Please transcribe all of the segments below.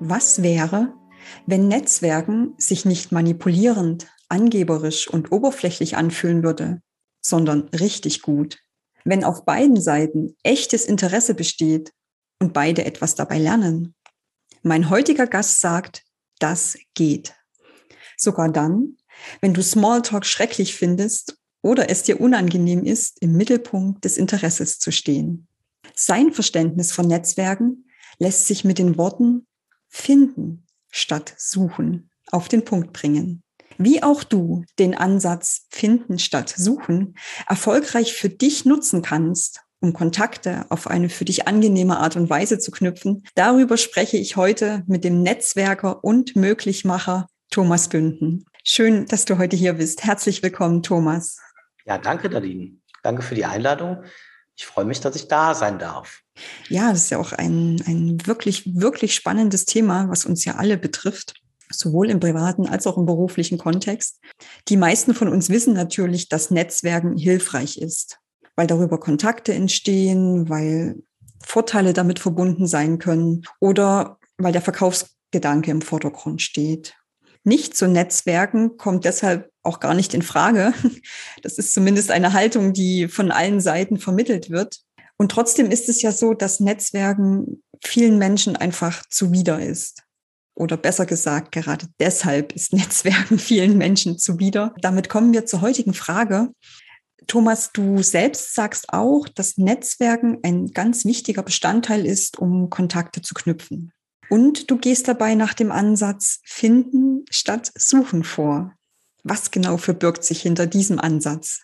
Was wäre, wenn Netzwerken sich nicht manipulierend, angeberisch und oberflächlich anfühlen würde, sondern richtig gut? Wenn auf beiden Seiten echtes Interesse besteht und beide etwas dabei lernen? Mein heutiger Gast sagt, das geht. Sogar dann, wenn du Smalltalk schrecklich findest oder es dir unangenehm ist, im Mittelpunkt des Interesses zu stehen. Sein Verständnis von Netzwerken lässt sich mit den Worten finden statt suchen auf den Punkt bringen. Wie auch du den Ansatz finden statt suchen erfolgreich für dich nutzen kannst, um Kontakte auf eine für dich angenehme Art und Weise zu knüpfen, darüber spreche ich heute mit dem Netzwerker und Möglichmacher Thomas Bünden. Schön, dass du heute hier bist. Herzlich willkommen, Thomas. Ja, danke, Nadine. Danke für die Einladung. Ich freue mich, dass ich da sein darf. Ja, das ist ja auch ein, ein wirklich, wirklich spannendes Thema, was uns ja alle betrifft, sowohl im privaten als auch im beruflichen Kontext. Die meisten von uns wissen natürlich, dass Netzwerken hilfreich ist, weil darüber Kontakte entstehen, weil Vorteile damit verbunden sein können oder weil der Verkaufsgedanke im Vordergrund steht. Nicht zu Netzwerken kommt deshalb auch gar nicht in Frage. Das ist zumindest eine Haltung, die von allen Seiten vermittelt wird. Und trotzdem ist es ja so, dass Netzwerken vielen Menschen einfach zuwider ist. Oder besser gesagt, gerade deshalb ist Netzwerken vielen Menschen zuwider. Damit kommen wir zur heutigen Frage. Thomas, du selbst sagst auch, dass Netzwerken ein ganz wichtiger Bestandteil ist, um Kontakte zu knüpfen. Und du gehst dabei nach dem Ansatz finden statt suchen vor. Was genau verbirgt sich hinter diesem Ansatz?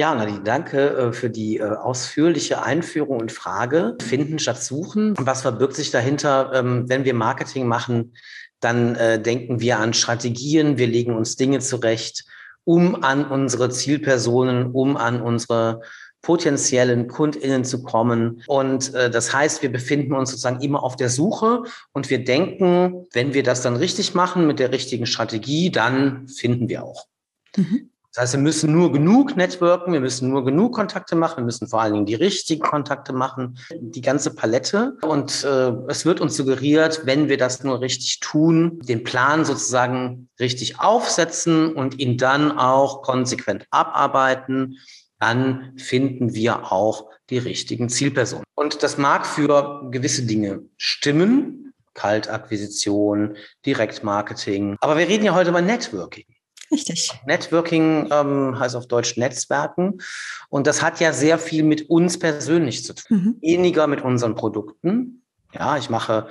Ja, Nadine, danke äh, für die äh, ausführliche Einführung und Frage. Finden statt suchen. Was verbirgt sich dahinter? Ähm, wenn wir Marketing machen, dann äh, denken wir an Strategien, wir legen uns Dinge zurecht, um an unsere Zielpersonen, um an unsere potenziellen KundInnen zu kommen. Und äh, das heißt, wir befinden uns sozusagen immer auf der Suche und wir denken, wenn wir das dann richtig machen mit der richtigen Strategie, dann finden wir auch. Mhm. Das heißt, wir müssen nur genug networken, wir müssen nur genug Kontakte machen, wir müssen vor allen Dingen die richtigen Kontakte machen, die ganze Palette. Und äh, es wird uns suggeriert, wenn wir das nur richtig tun, den Plan sozusagen richtig aufsetzen und ihn dann auch konsequent abarbeiten, dann finden wir auch die richtigen Zielpersonen. Und das mag für gewisse Dinge stimmen, Kaltakquisition, Direktmarketing. Aber wir reden ja heute über Networking. Richtig. Networking ähm, heißt auf Deutsch Netzwerken. Und das hat ja sehr viel mit uns persönlich zu tun. Mhm. Weniger mit unseren Produkten. Ja, ich mache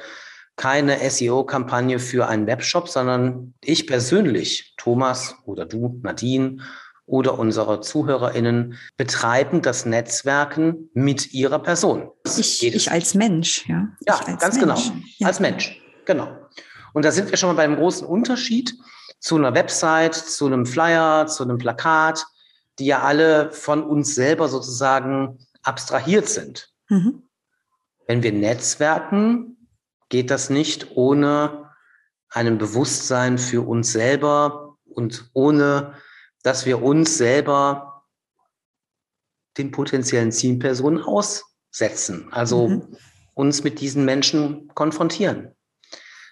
keine SEO-Kampagne für einen Webshop, sondern ich persönlich, Thomas oder du, Nadine oder unsere ZuhörerInnen betreiben das Netzwerken mit ihrer Person. Ich, ich als Mensch, ja. Ja, ganz Mensch. genau. Ja. Als Mensch, genau. Und da sind wir schon mal beim großen Unterschied zu einer Website, zu einem Flyer, zu einem Plakat, die ja alle von uns selber sozusagen abstrahiert sind. Mhm. Wenn wir netzwerken, geht das nicht ohne einem Bewusstsein für uns selber und ohne, dass wir uns selber den potenziellen Zielpersonen aussetzen. Also mhm. uns mit diesen Menschen konfrontieren.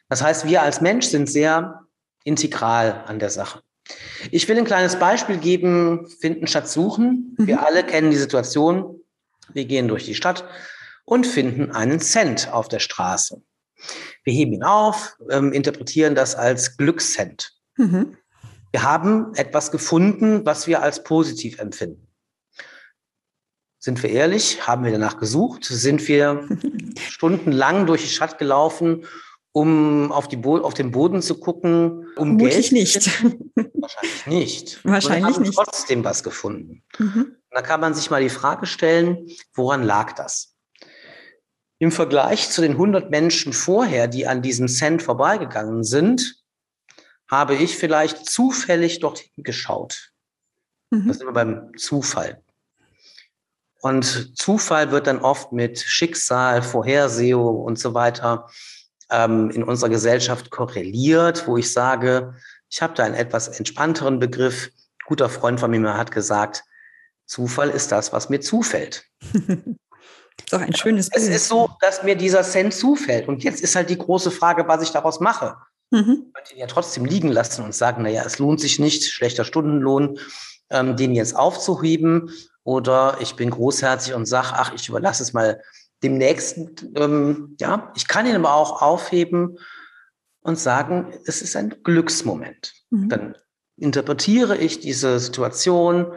Das heißt, wir als Mensch sind sehr integral an der Sache. Ich will ein kleines Beispiel geben, finden statt suchen. Wir mhm. alle kennen die Situation. Wir gehen durch die Stadt und finden einen Cent auf der Straße. Wir heben ihn auf, ähm, interpretieren das als Glückscent. Mhm. Wir haben etwas gefunden, was wir als positiv empfinden. Sind wir ehrlich? Haben wir danach gesucht? Sind wir stundenlang durch die Stadt gelaufen um auf, die Bo auf den Boden zu gucken, um Geld nicht. Wahrscheinlich nicht. Wahrscheinlich haben nicht. trotzdem was gefunden. Mhm. Da kann man sich mal die Frage stellen, woran lag das? Im Vergleich zu den 100 Menschen vorher, die an diesem Cent vorbeigegangen sind, habe ich vielleicht zufällig dorthin geschaut. Mhm. Das ist immer beim Zufall. Und Zufall wird dann oft mit Schicksal, Vorhersehung und so weiter ähm, in unserer Gesellschaft korreliert, wo ich sage, ich habe da einen etwas entspannteren Begriff. Ein guter Freund von mir hat gesagt, Zufall ist das, was mir zufällt. ist auch ein schönes Bild. Es ist so, dass mir dieser Cent zufällt. Und jetzt ist halt die große Frage, was ich daraus mache. Mhm. Ich könnte ihn ja trotzdem liegen lassen und sagen, naja, es lohnt sich nicht, schlechter Stundenlohn, ähm, den jetzt aufzuheben. Oder ich bin großherzig und sage, ach, ich überlasse es mal dem Nächsten. Ähm, ja, ich kann ihn aber auch aufheben und sagen, es ist ein Glücksmoment. Mhm. Dann interpretiere ich diese Situation,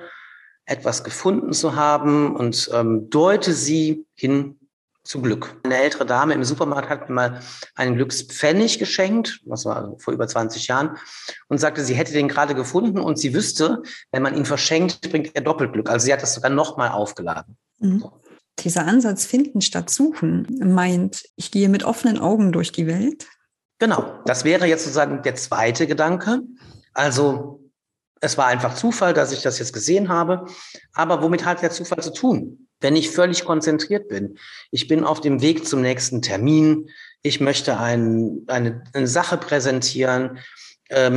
etwas gefunden zu haben und ähm, deute sie hin zu Glück. Eine ältere Dame im Supermarkt hat mir mal einen Glückspfennig geschenkt, das war also vor über 20 Jahren, und sagte, sie hätte den gerade gefunden und sie wüsste, wenn man ihn verschenkt, bringt er Doppelglück. Also sie hat das sogar nochmal aufgeladen. Mhm. Dieser Ansatz finden statt suchen meint, ich gehe mit offenen Augen durch die Welt. Genau, das wäre jetzt sozusagen der zweite Gedanke. Also es war einfach Zufall, dass ich das jetzt gesehen habe. Aber womit hat der Zufall zu tun? Wenn ich völlig konzentriert bin, ich bin auf dem Weg zum nächsten Termin, ich möchte ein, eine, eine Sache präsentieren,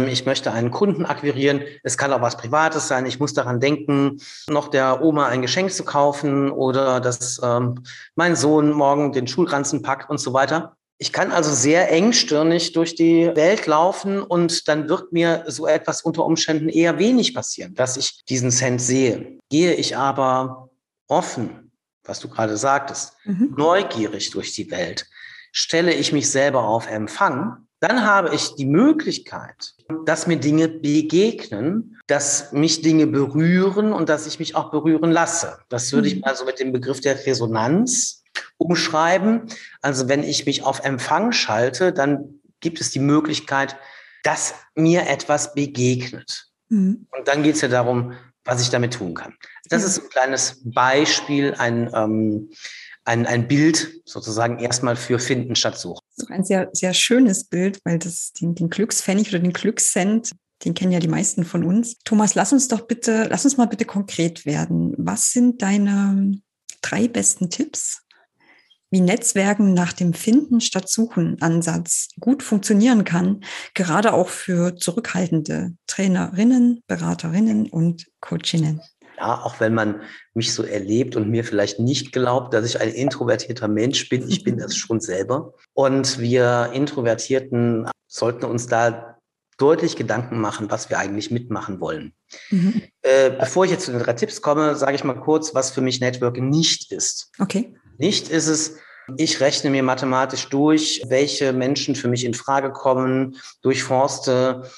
ich möchte einen Kunden akquirieren, es kann auch was Privates sein, ich muss daran denken, noch der Oma ein Geschenk zu kaufen oder dass ähm, mein Sohn morgen den Schulranzen packt und so weiter. Ich kann also sehr engstirnig durch die Welt laufen und dann wird mir so etwas unter Umständen eher wenig passieren, dass ich diesen Cent sehe. Gehe ich aber offen, was du gerade sagtest, mhm. neugierig durch die Welt, stelle ich mich selber auf Empfang, dann habe ich die Möglichkeit, dass mir Dinge begegnen, dass mich Dinge berühren und dass ich mich auch berühren lasse. Das würde ich mhm. mal so mit dem Begriff der Resonanz umschreiben. Also wenn ich mich auf Empfang schalte, dann gibt es die Möglichkeit, dass mir etwas begegnet. Mhm. Und dann geht es ja darum, was ich damit tun kann. Das ist ein kleines Beispiel, ein, ähm, ein, ein Bild sozusagen erstmal für Finden statt Suchen. Das ist ein sehr, sehr schönes Bild, weil das den, den Glückspfennig oder den Glückscent, den kennen ja die meisten von uns. Thomas, lass uns doch bitte, lass uns mal bitte konkret werden. Was sind deine drei besten Tipps, wie Netzwerken nach dem Finden statt Suchen Ansatz gut funktionieren kann, gerade auch für zurückhaltende Trainerinnen, Beraterinnen und Coachinnen. Ja, auch wenn man mich so erlebt und mir vielleicht nicht glaubt, dass ich ein introvertierter Mensch bin, ich bin das schon selber. Und wir Introvertierten sollten uns da deutlich Gedanken machen, was wir eigentlich mitmachen wollen. Mhm. Äh, bevor ich jetzt zu den drei Tipps komme, sage ich mal kurz, was für mich Networking nicht ist. Okay. Nicht ist es, ich rechne mir mathematisch durch, welche Menschen für mich in Frage kommen, durchforste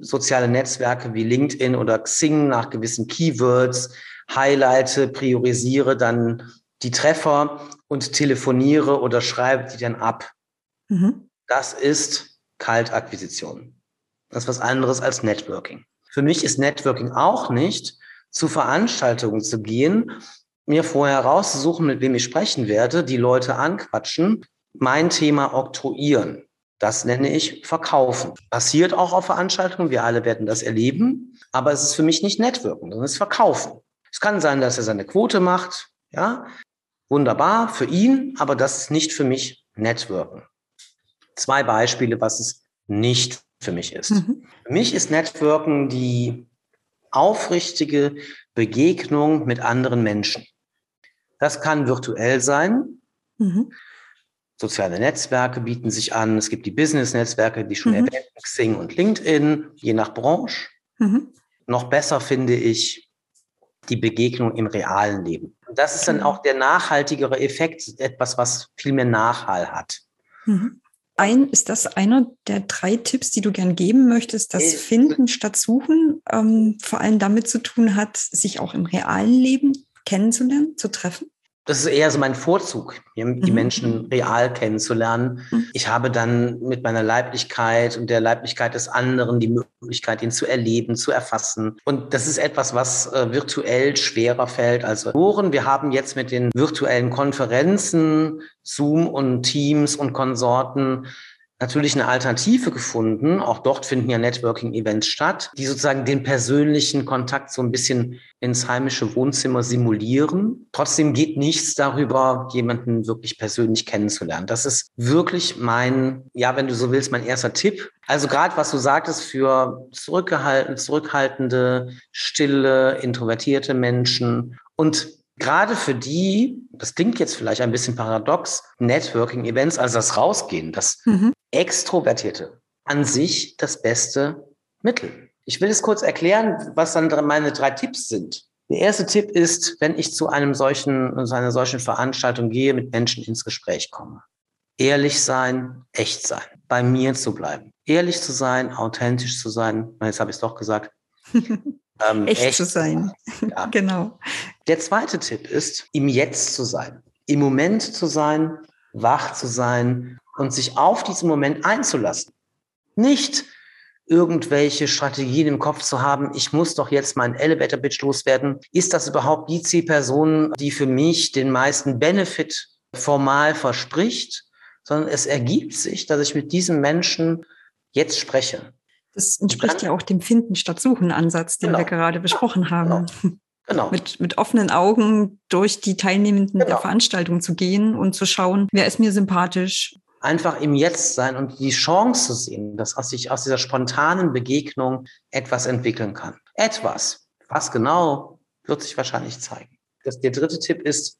soziale Netzwerke wie LinkedIn oder Xing nach gewissen Keywords, highlighte, priorisiere dann die Treffer und telefoniere oder schreibe die dann ab. Mhm. Das ist Kaltakquisition. Das ist was anderes als Networking. Für mich ist Networking auch nicht, zu Veranstaltungen zu gehen mir vorher rauszusuchen, mit wem ich sprechen werde, die Leute anquatschen, mein Thema oktroyieren. Das nenne ich Verkaufen. Passiert auch auf Veranstaltungen, wir alle werden das erleben, aber es ist für mich nicht Networken, sondern es ist Verkaufen. Es kann sein, dass er seine Quote macht, ja, wunderbar für ihn, aber das ist nicht für mich Networken. Zwei Beispiele, was es nicht für mich ist. Mhm. Für mich ist Networken die aufrichtige Begegnung mit anderen Menschen. Das kann virtuell sein. Mhm. Soziale Netzwerke bieten sich an. Es gibt die Business-Netzwerke, die schon mhm. erwähnt, Xing und LinkedIn, je nach Branche. Mhm. Noch besser finde ich die Begegnung im realen Leben. Das ist dann auch der nachhaltigere Effekt, etwas, was viel mehr Nachhall hat. Mhm. Ein, ist das einer der drei Tipps, die du gern geben möchtest, dass äh, Finden statt Suchen ähm, vor allem damit zu tun hat, sich auch im realen Leben kennenzulernen, zu treffen? Das ist eher so mein Vorzug, die mhm. Menschen real kennenzulernen. Mhm. Ich habe dann mit meiner Leiblichkeit und der Leiblichkeit des anderen die Möglichkeit, ihn zu erleben, zu erfassen. Und das ist etwas, was äh, virtuell schwerer fällt als Ohren. Wir haben jetzt mit den virtuellen Konferenzen, Zoom und Teams und Konsorten natürlich eine Alternative gefunden. Auch dort finden ja Networking-Events statt, die sozusagen den persönlichen Kontakt so ein bisschen ins heimische Wohnzimmer simulieren. Trotzdem geht nichts darüber, jemanden wirklich persönlich kennenzulernen. Das ist wirklich mein, ja, wenn du so willst, mein erster Tipp. Also gerade was du sagtest für zurückgehalten, zurückhaltende, stille, introvertierte Menschen und Gerade für die, das klingt jetzt vielleicht ein bisschen paradox, Networking-Events, also das Rausgehen, das mhm. Extrovertierte, an sich das beste Mittel. Ich will es kurz erklären, was dann meine drei Tipps sind. Der erste Tipp ist, wenn ich zu einem solchen, zu einer solchen Veranstaltung gehe, mit Menschen ins Gespräch komme. Ehrlich sein, echt sein, bei mir zu bleiben. Ehrlich zu sein, authentisch zu sein. Jetzt habe ich es doch gesagt. Ähm, echt, echt, zu sein. Ja. genau. Der zweite Tipp ist, im Jetzt zu sein, im Moment zu sein, wach zu sein und sich auf diesen Moment einzulassen. Nicht irgendwelche Strategien im Kopf zu haben, ich muss doch jetzt meinen Elevator Pitch loswerden. Ist das überhaupt die Zielperson, die für mich den meisten Benefit formal verspricht? Sondern es ergibt sich, dass ich mit diesem Menschen jetzt spreche. Das entspricht ja auch dem Finden statt Suchen Ansatz, den genau. wir gerade besprochen haben. Genau. genau. mit, mit offenen Augen durch die Teilnehmenden genau. der Veranstaltung zu gehen und zu schauen, wer ist mir sympathisch. Einfach im Jetzt sein und die Chance zu sehen, dass aus sich aus dieser spontanen Begegnung etwas entwickeln kann. Etwas. Was genau, wird sich wahrscheinlich zeigen. Das, der dritte Tipp ist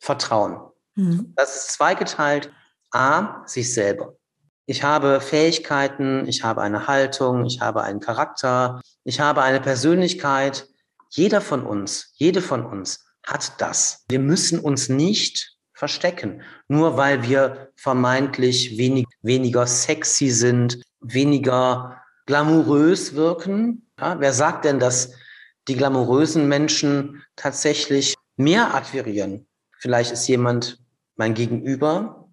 Vertrauen. Mhm. Das ist zweigeteilt. A, sich selber. Ich habe Fähigkeiten, ich habe eine Haltung, ich habe einen Charakter, ich habe eine Persönlichkeit. Jeder von uns, jede von uns hat das. Wir müssen uns nicht verstecken, nur weil wir vermeintlich wenig, weniger sexy sind, weniger glamourös wirken. Ja, wer sagt denn, dass die glamourösen Menschen tatsächlich mehr akquirieren? Vielleicht ist jemand mein Gegenüber,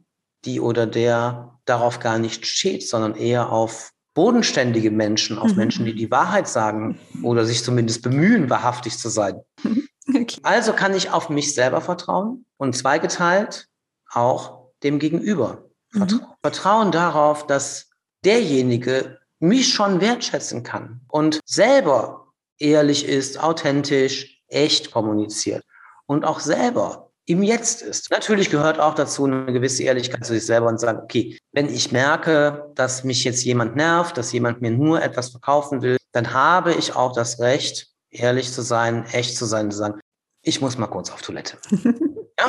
die oder der darauf gar nicht steht, sondern eher auf bodenständige Menschen, auf mhm. Menschen, die die Wahrheit sagen oder sich zumindest bemühen, wahrhaftig zu sein. Okay. Also kann ich auf mich selber vertrauen und zweigeteilt auch dem Gegenüber vertrauen. Mhm. Vertrauen darauf, dass derjenige mich schon wertschätzen kann und selber ehrlich ist, authentisch, echt kommuniziert und auch selber im Jetzt ist. Natürlich gehört auch dazu eine gewisse Ehrlichkeit zu sich selber und sagen, okay, wenn ich merke, dass mich jetzt jemand nervt, dass jemand mir nur etwas verkaufen will, dann habe ich auch das Recht, ehrlich zu sein, echt zu sein, zu sagen, ich muss mal kurz auf Toilette. ja?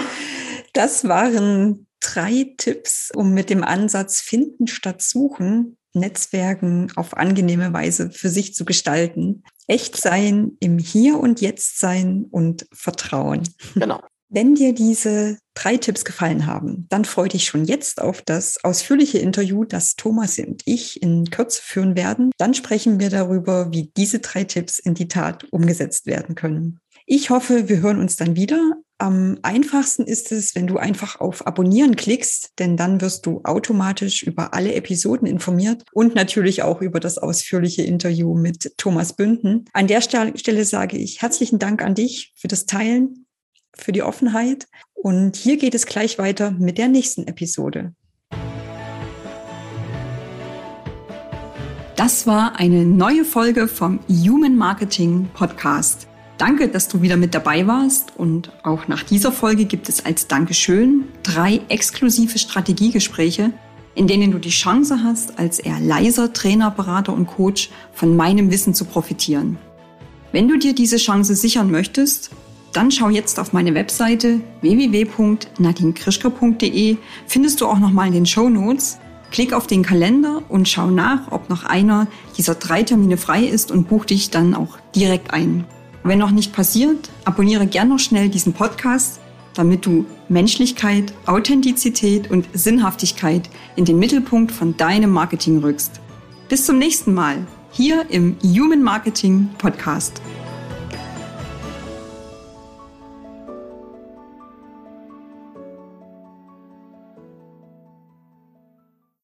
Das waren drei Tipps, um mit dem Ansatz finden statt suchen Netzwerken auf angenehme Weise für sich zu gestalten. Echt sein, im Hier und Jetzt sein und Vertrauen. Genau. Wenn dir diese drei Tipps gefallen haben, dann freue dich schon jetzt auf das ausführliche Interview, das Thomas und ich in Kürze führen werden. Dann sprechen wir darüber, wie diese drei Tipps in die Tat umgesetzt werden können. Ich hoffe, wir hören uns dann wieder. Am einfachsten ist es, wenn du einfach auf Abonnieren klickst, denn dann wirst du automatisch über alle Episoden informiert und natürlich auch über das ausführliche Interview mit Thomas Bünden. An der Stelle sage ich herzlichen Dank an dich für das Teilen für die Offenheit. Und hier geht es gleich weiter mit der nächsten Episode. Das war eine neue Folge vom Human Marketing Podcast. Danke, dass du wieder mit dabei warst und auch nach dieser Folge gibt es als Dankeschön drei exklusive Strategiegespräche, in denen du die Chance hast, als eher leiser Trainer, Berater und Coach von meinem Wissen zu profitieren. Wenn du dir diese Chance sichern möchtest, dann schau jetzt auf meine Webseite www.nadinekrischke.de, findest du auch nochmal in den Show Notes. Klick auf den Kalender und schau nach, ob noch einer dieser drei Termine frei ist und buch dich dann auch direkt ein. Wenn noch nicht passiert, abonniere gern noch schnell diesen Podcast, damit du Menschlichkeit, Authentizität und Sinnhaftigkeit in den Mittelpunkt von deinem Marketing rückst. Bis zum nächsten Mal hier im Human Marketing Podcast.